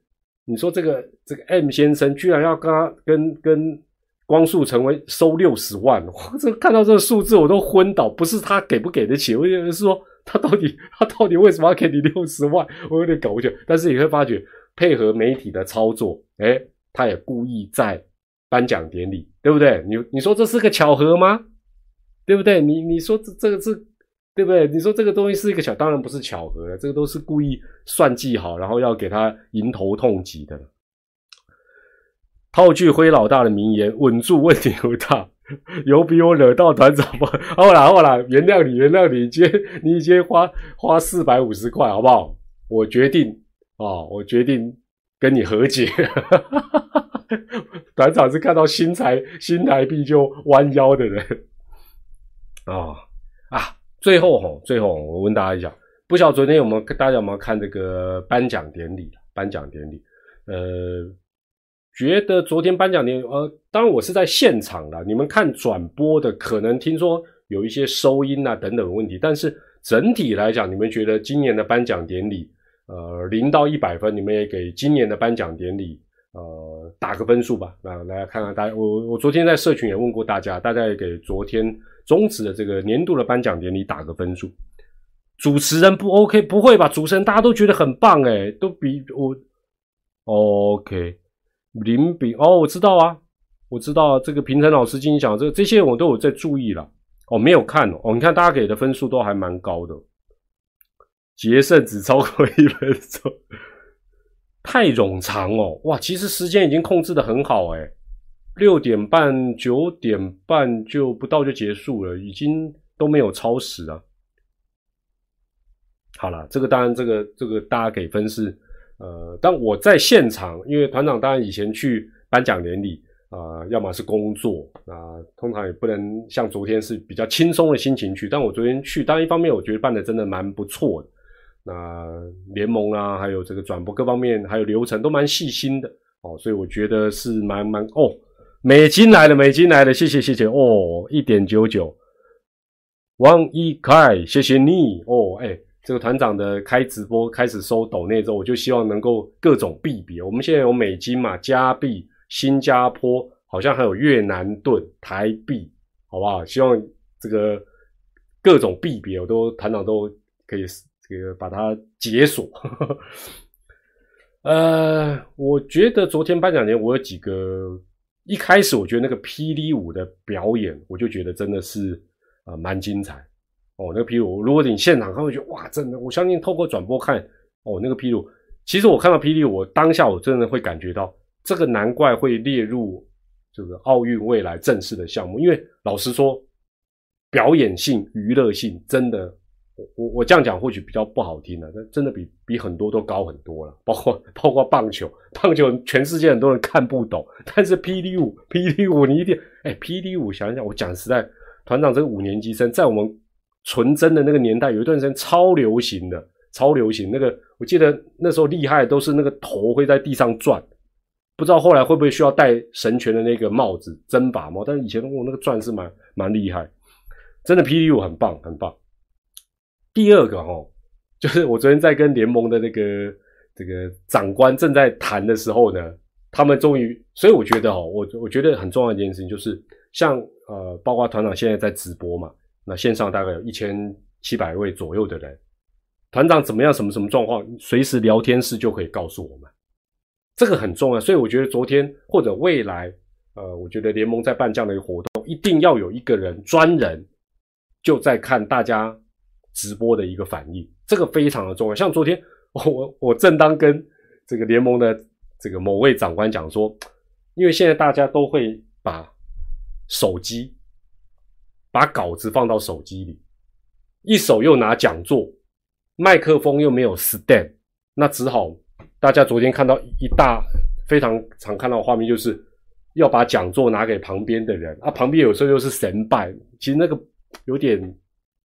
你说这个这个 M 先生居然要跟他跟跟光速成为收六十万，我这看到这个数字我都昏倒。不是他给不给得起，我就是说他到底他到底为什么要给你六十万，我有点搞不清。但是你会发觉配合媒体的操作，哎，他也故意在颁奖典礼，对不对？你你说这是个巧合吗？对不对？你你说这这个是。对不对？你说这个东西是一个巧，当然不是巧合了，这个都是故意算计好，然后要给他迎头痛击的。套句灰老大的名言：稳住问题不大，有比我惹到团长吗？好啦好啦，原谅你，原谅你，今天你今天花花四百五十块，好不好？我决定啊，我决定跟你和解。团长是看到新台新台币就弯腰的人啊！最后哈，最后我问大家一下，不晓得昨天有没有大家有没有看这个颁奖典礼？颁奖典礼，呃，觉得昨天颁奖典礼，呃，当然我是在现场的，你们看转播的，可能听说有一些收音啊等等问题，但是整体来讲，你们觉得今年的颁奖典礼，呃，零到一百分，你们也给今年的颁奖典礼。呃，打个分数吧。那来看看大家，我我昨天在社群也问过大家，大家也给昨天终止的这个年度的颁奖典礼打个分数。主持人不 OK，不会吧？主持人大家都觉得很棒诶，都比我 OK 零比哦，我知道啊，我知道这个平成老师今天讲这个这些我都有在注意了。哦，没有看哦，你看大家给的分数都还蛮高的，决胜只超过一分钟。太冗长哦，哇！其实时间已经控制的很好哎，六点半、九点半就不到就结束了，已经都没有超时啊。好了，这个当然，这个这个大家给分是，呃，但我在现场，因为团长当然以前去颁奖典礼啊，要么是工作啊，通常也不能像昨天是比较轻松的心情去，但我昨天去，当然一方面我觉得办的真的蛮不错的。那联盟啊，还有这个转播各方面，还有流程都蛮细心的哦，所以我觉得是蛮蛮哦，美金来了，美金来了，谢谢谢谢哦，一点九九，王一凯，谢谢你哦，哎，这个团长的开直播开始收抖内之后，我就希望能够各种币别，我们现在有美金嘛，加币，新加坡，好像还有越南盾，台币，好不好？希望这个各种币别，我都团长都可以。这个把它解锁，呃，我觉得昨天颁奖典礼我有几个，一开始我觉得那个霹雳舞的表演，我就觉得真的是啊蛮精彩哦。那个霹雳舞，如果你现场看，会觉得哇，真的，我相信透过转播看哦，那个霹雳舞，其实我看到霹雳舞，当下我真的会感觉到，这个难怪会列入这个奥运未来正式的项目，因为老实说，表演性、娱乐性真的。我我这样讲或许比较不好听了，但真的比比很多都高很多了。包括包括棒球，棒球全世界很多人看不懂，但是霹雳舞，霹雳舞你一定哎，霹雳舞想一想，我讲实在，团长这个五年级生，在我们纯真的那个年代，有一段时间超流行的，超流行。那个我记得那时候厉害都是那个头会在地上转，不知道后来会不会需要戴神拳的那个帽子真法帽，但是以前我那个转是蛮蛮厉害，真的霹雳舞很棒很棒。第二个哦，就是我昨天在跟联盟的那个这个长官正在谈的时候呢，他们终于，所以我觉得哦，我我觉得很重要的一件事情就是，像呃，包括团长现在在直播嘛，那线上大概有一千七百位左右的人，团长怎么样，什么什么状况，随时聊天室就可以告诉我们，这个很重要。所以我觉得昨天或者未来，呃，我觉得联盟在办这样的一个活动，一定要有一个人专人就在看大家。直播的一个反应，这个非常的重要。像昨天，我我正当跟这个联盟的这个某位长官讲说，因为现在大家都会把手机把稿子放到手机里，一手又拿讲座麦克风又没有 stand，那只好大家昨天看到一大非常常看到的画面，就是要把讲座拿给旁边的人啊，旁边有时候又是神拜，其实那个有点。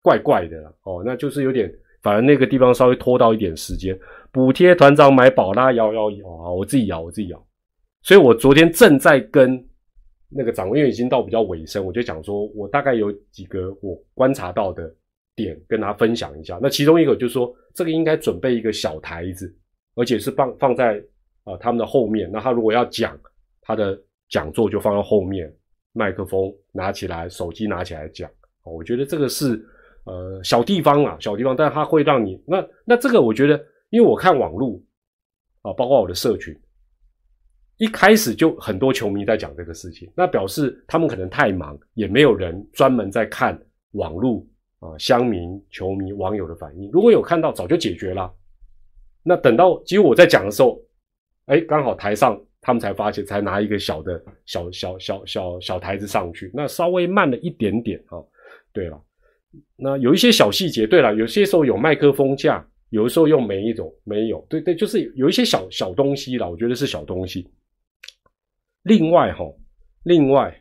怪怪的啦哦，那就是有点，反而那个地方稍微拖到一点时间。补贴团长买宝拉摇摇摇啊，我自己摇，我自己摇。所以我昨天正在跟那个掌柜，因为已经到比较尾声，我就讲说，我大概有几个我观察到的点跟他分享一下。那其中一个就是说，这个应该准备一个小台子，而且是放放在啊他们的后面。那他如果要讲他的讲座，就放在后面，麦克风拿起来，手机拿起来讲。我觉得这个是。呃，小地方啊，小地方，但它会让你那那这个，我觉得，因为我看网络啊，包括我的社群，一开始就很多球迷在讲这个事情，那表示他们可能太忙，也没有人专门在看网络啊，乡民、球迷、网友的反应。如果有看到，早就解决了。那等到其实我在讲的时候，哎，刚好台上他们才发现，才拿一个小的小小小小小台子上去，那稍微慢了一点点啊。对了，那有一些小细节，对了，有些时候有麦克风架，有的时候又没一种没有，对对，就是有一些小小东西啦，我觉得是小东西。另外哈，另外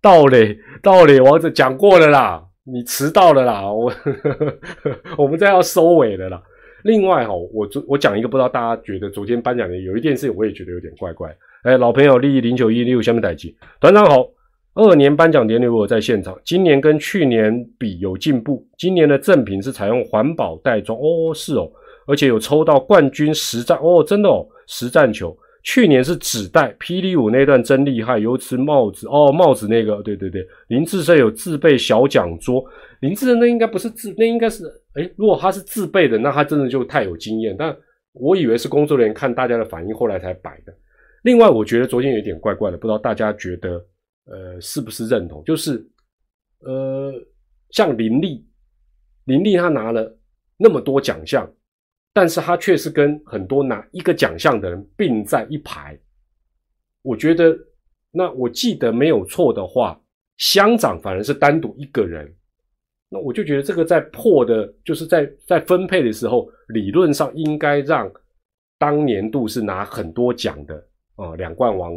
道理 道理，王子讲过了啦，你迟到了啦，我 我们这要收尾了啦。另外哈，我昨我讲一个，不知道大家觉得昨天颁奖的有一件事，我也觉得有点怪怪。哎，老朋友利益零九一六下面代记团长好，二年颁奖典礼我在现场，今年跟去年比有进步，今年的赠品是采用环保袋装哦，是哦，而且有抽到冠军实战哦，真的哦，实战球。去年是纸袋，霹雳舞那段真厉害，尤其帽子哦，帽子那个，对对对，林志胜有自备小讲桌，林志胜那应该不是自，那应该是，哎，如果他是自备的，那他真的就太有经验，但我以为是工作人员看大家的反应，后来才摆的。另外，我觉得昨天有点怪怪的，不知道大家觉得，呃，是不是认同？就是，呃，像林立，林立他拿了那么多奖项。但是他却是跟很多拿一个奖项的人并在一排，我觉得，那我记得没有错的话，乡长反而是单独一个人，那我就觉得这个在破的，就是在在分配的时候，理论上应该让当年度是拿很多奖的啊，两冠王、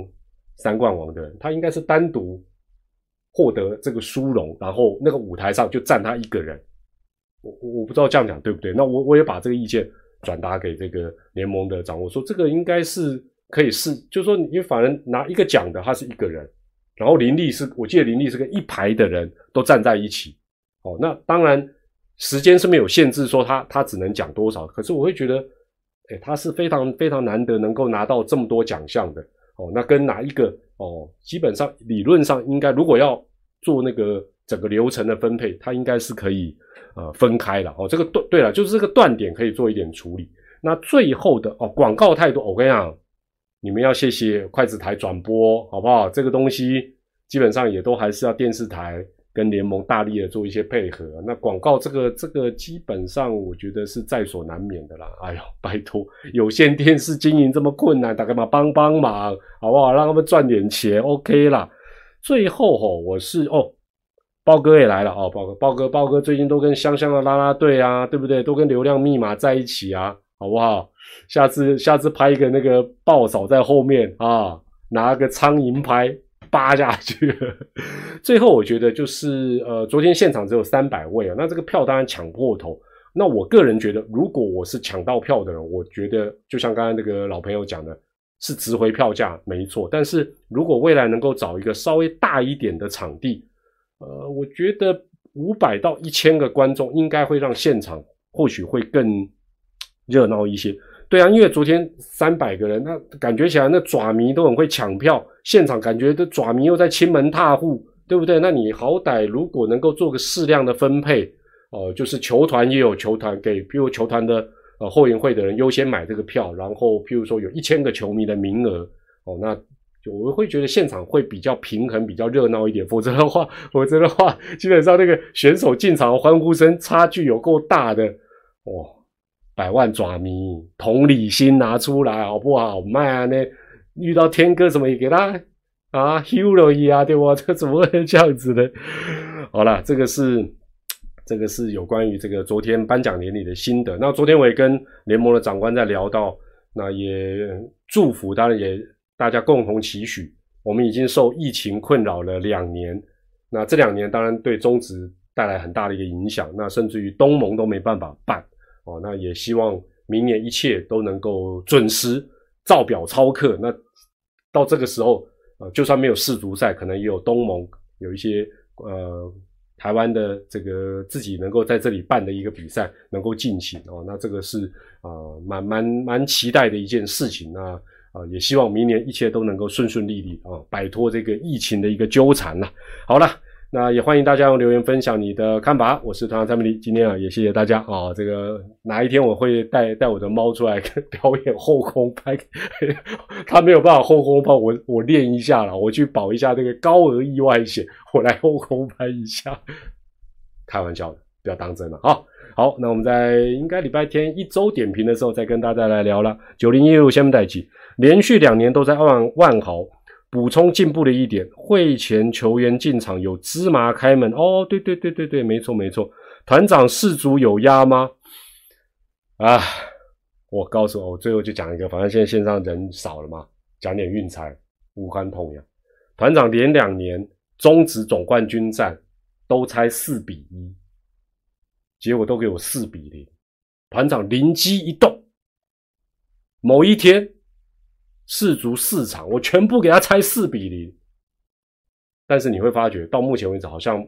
三冠王的人，他应该是单独获得这个殊荣，然后那个舞台上就站他一个人，我我我不知道这样讲对不对？那我我也把这个意见。转达给这个联盟的掌握，说这个应该是可以试，就是说，因为法人拿一个奖的，他是一个人，然后林立是，我记得林立是跟一排的人都站在一起，哦，那当然时间是没有限制，说他他只能讲多少，可是我会觉得，哎，他是非常非常难得能够拿到这么多奖项的，哦，那跟哪一个哦，基本上理论上应该如果要做那个整个流程的分配，它应该是可以。呃，分开的哦，这个断对了，就是这个断点可以做一点处理。那最后的哦，广告太多，我跟你讲，你们要谢谢筷子台转播，好不好？这个东西基本上也都还是要电视台跟联盟大力的做一些配合。那广告这个这个基本上我觉得是在所难免的啦。哎呦，拜托，有线电视经营这么困难，大家嘛帮帮忙，好不好？让他们赚点钱，OK 啦。最后吼，我是哦。豹哥也来了哦，豹哥，豹哥，豹哥最近都跟香香的拉拉队啊，对不对？都跟流量密码在一起啊，好不好？下次下次拍一个那个豹嫂在后面啊，拿个苍蝇拍扒下去。最后我觉得就是呃，昨天现场只有三百位啊，那这个票当然抢破头。那我个人觉得，如果我是抢到票的人，我觉得就像刚刚那个老朋友讲的，是值回票价没错。但是如果未来能够找一个稍微大一点的场地，呃，我觉得五百到一千个观众应该会让现场或许会更热闹一些。对啊，因为昨天三百个人，那感觉起来那爪迷都很会抢票，现场感觉的爪迷又在亲门踏户，对不对？那你好歹如果能够做个适量的分配，哦，就是球团也有球团给，譬如球团的呃后援会的人优先买这个票，然后譬如说有一千个球迷的名额，哦，那。我会觉得现场会比较平衡、比较热闹一点，否则的话，否则的话，基本上那个选手进场欢呼声差距有够大的，哇！百万爪迷同理心拿出来好不好？卖啊！那遇到天哥什么也给他啊，hero 一啊，对不？这怎么会这样子的？好了，这个是这个是有关于这个昨天颁奖典礼的心得。那昨天我也跟联盟的长官在聊到，那也祝福，当然也。大家共同期许，我们已经受疫情困扰了两年，那这两年当然对中职带来很大的一个影响，那甚至于东盟都没办法办哦，那也希望明年一切都能够准时照表操课。那到这个时候，呃，就算没有世足赛，可能也有东盟有一些呃台湾的这个自己能够在这里办的一个比赛能够进行哦，那这个是啊蛮蛮蛮期待的一件事情那。啊，也希望明年一切都能够顺顺利利啊，摆脱这个疫情的一个纠缠了。好了，那也欢迎大家用留言分享你的看法。我是团长蔡明黎，今天啊也谢谢大家啊。这个哪一天我会带带我的猫出来 表演后空拍，他没有办法后空拍，我我练一下了，我去保一下这个高额意外险，我来后空拍一下。开玩笑的，不要当真了啊。好，那我们在应该礼拜天一周点评的时候再跟大家来聊了。九零一路先不带起，连续两年都在万万豪。补充进步的一点，会前球员进场有芝麻开门哦，对对对对对，没错没错。团长士足有压吗？啊，我告诉我，我最后就讲一个，反正现在线上人少了嘛，讲点运财，无关痛痒。团长连两年中职总冠军战都猜四比一，结果都给我四比零。团长灵机一动，某一天。四足四场，我全部给他猜四比零。但是你会发觉，到目前为止好像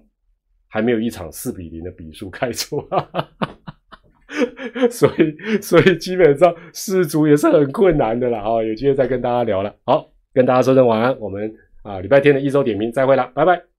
还没有一场四比零的比数 开出，所以所以基本上四足也是很困难的了啊！有机会再跟大家聊了。好，跟大家说声晚安，我们啊礼拜天的一周点评再会了，拜拜。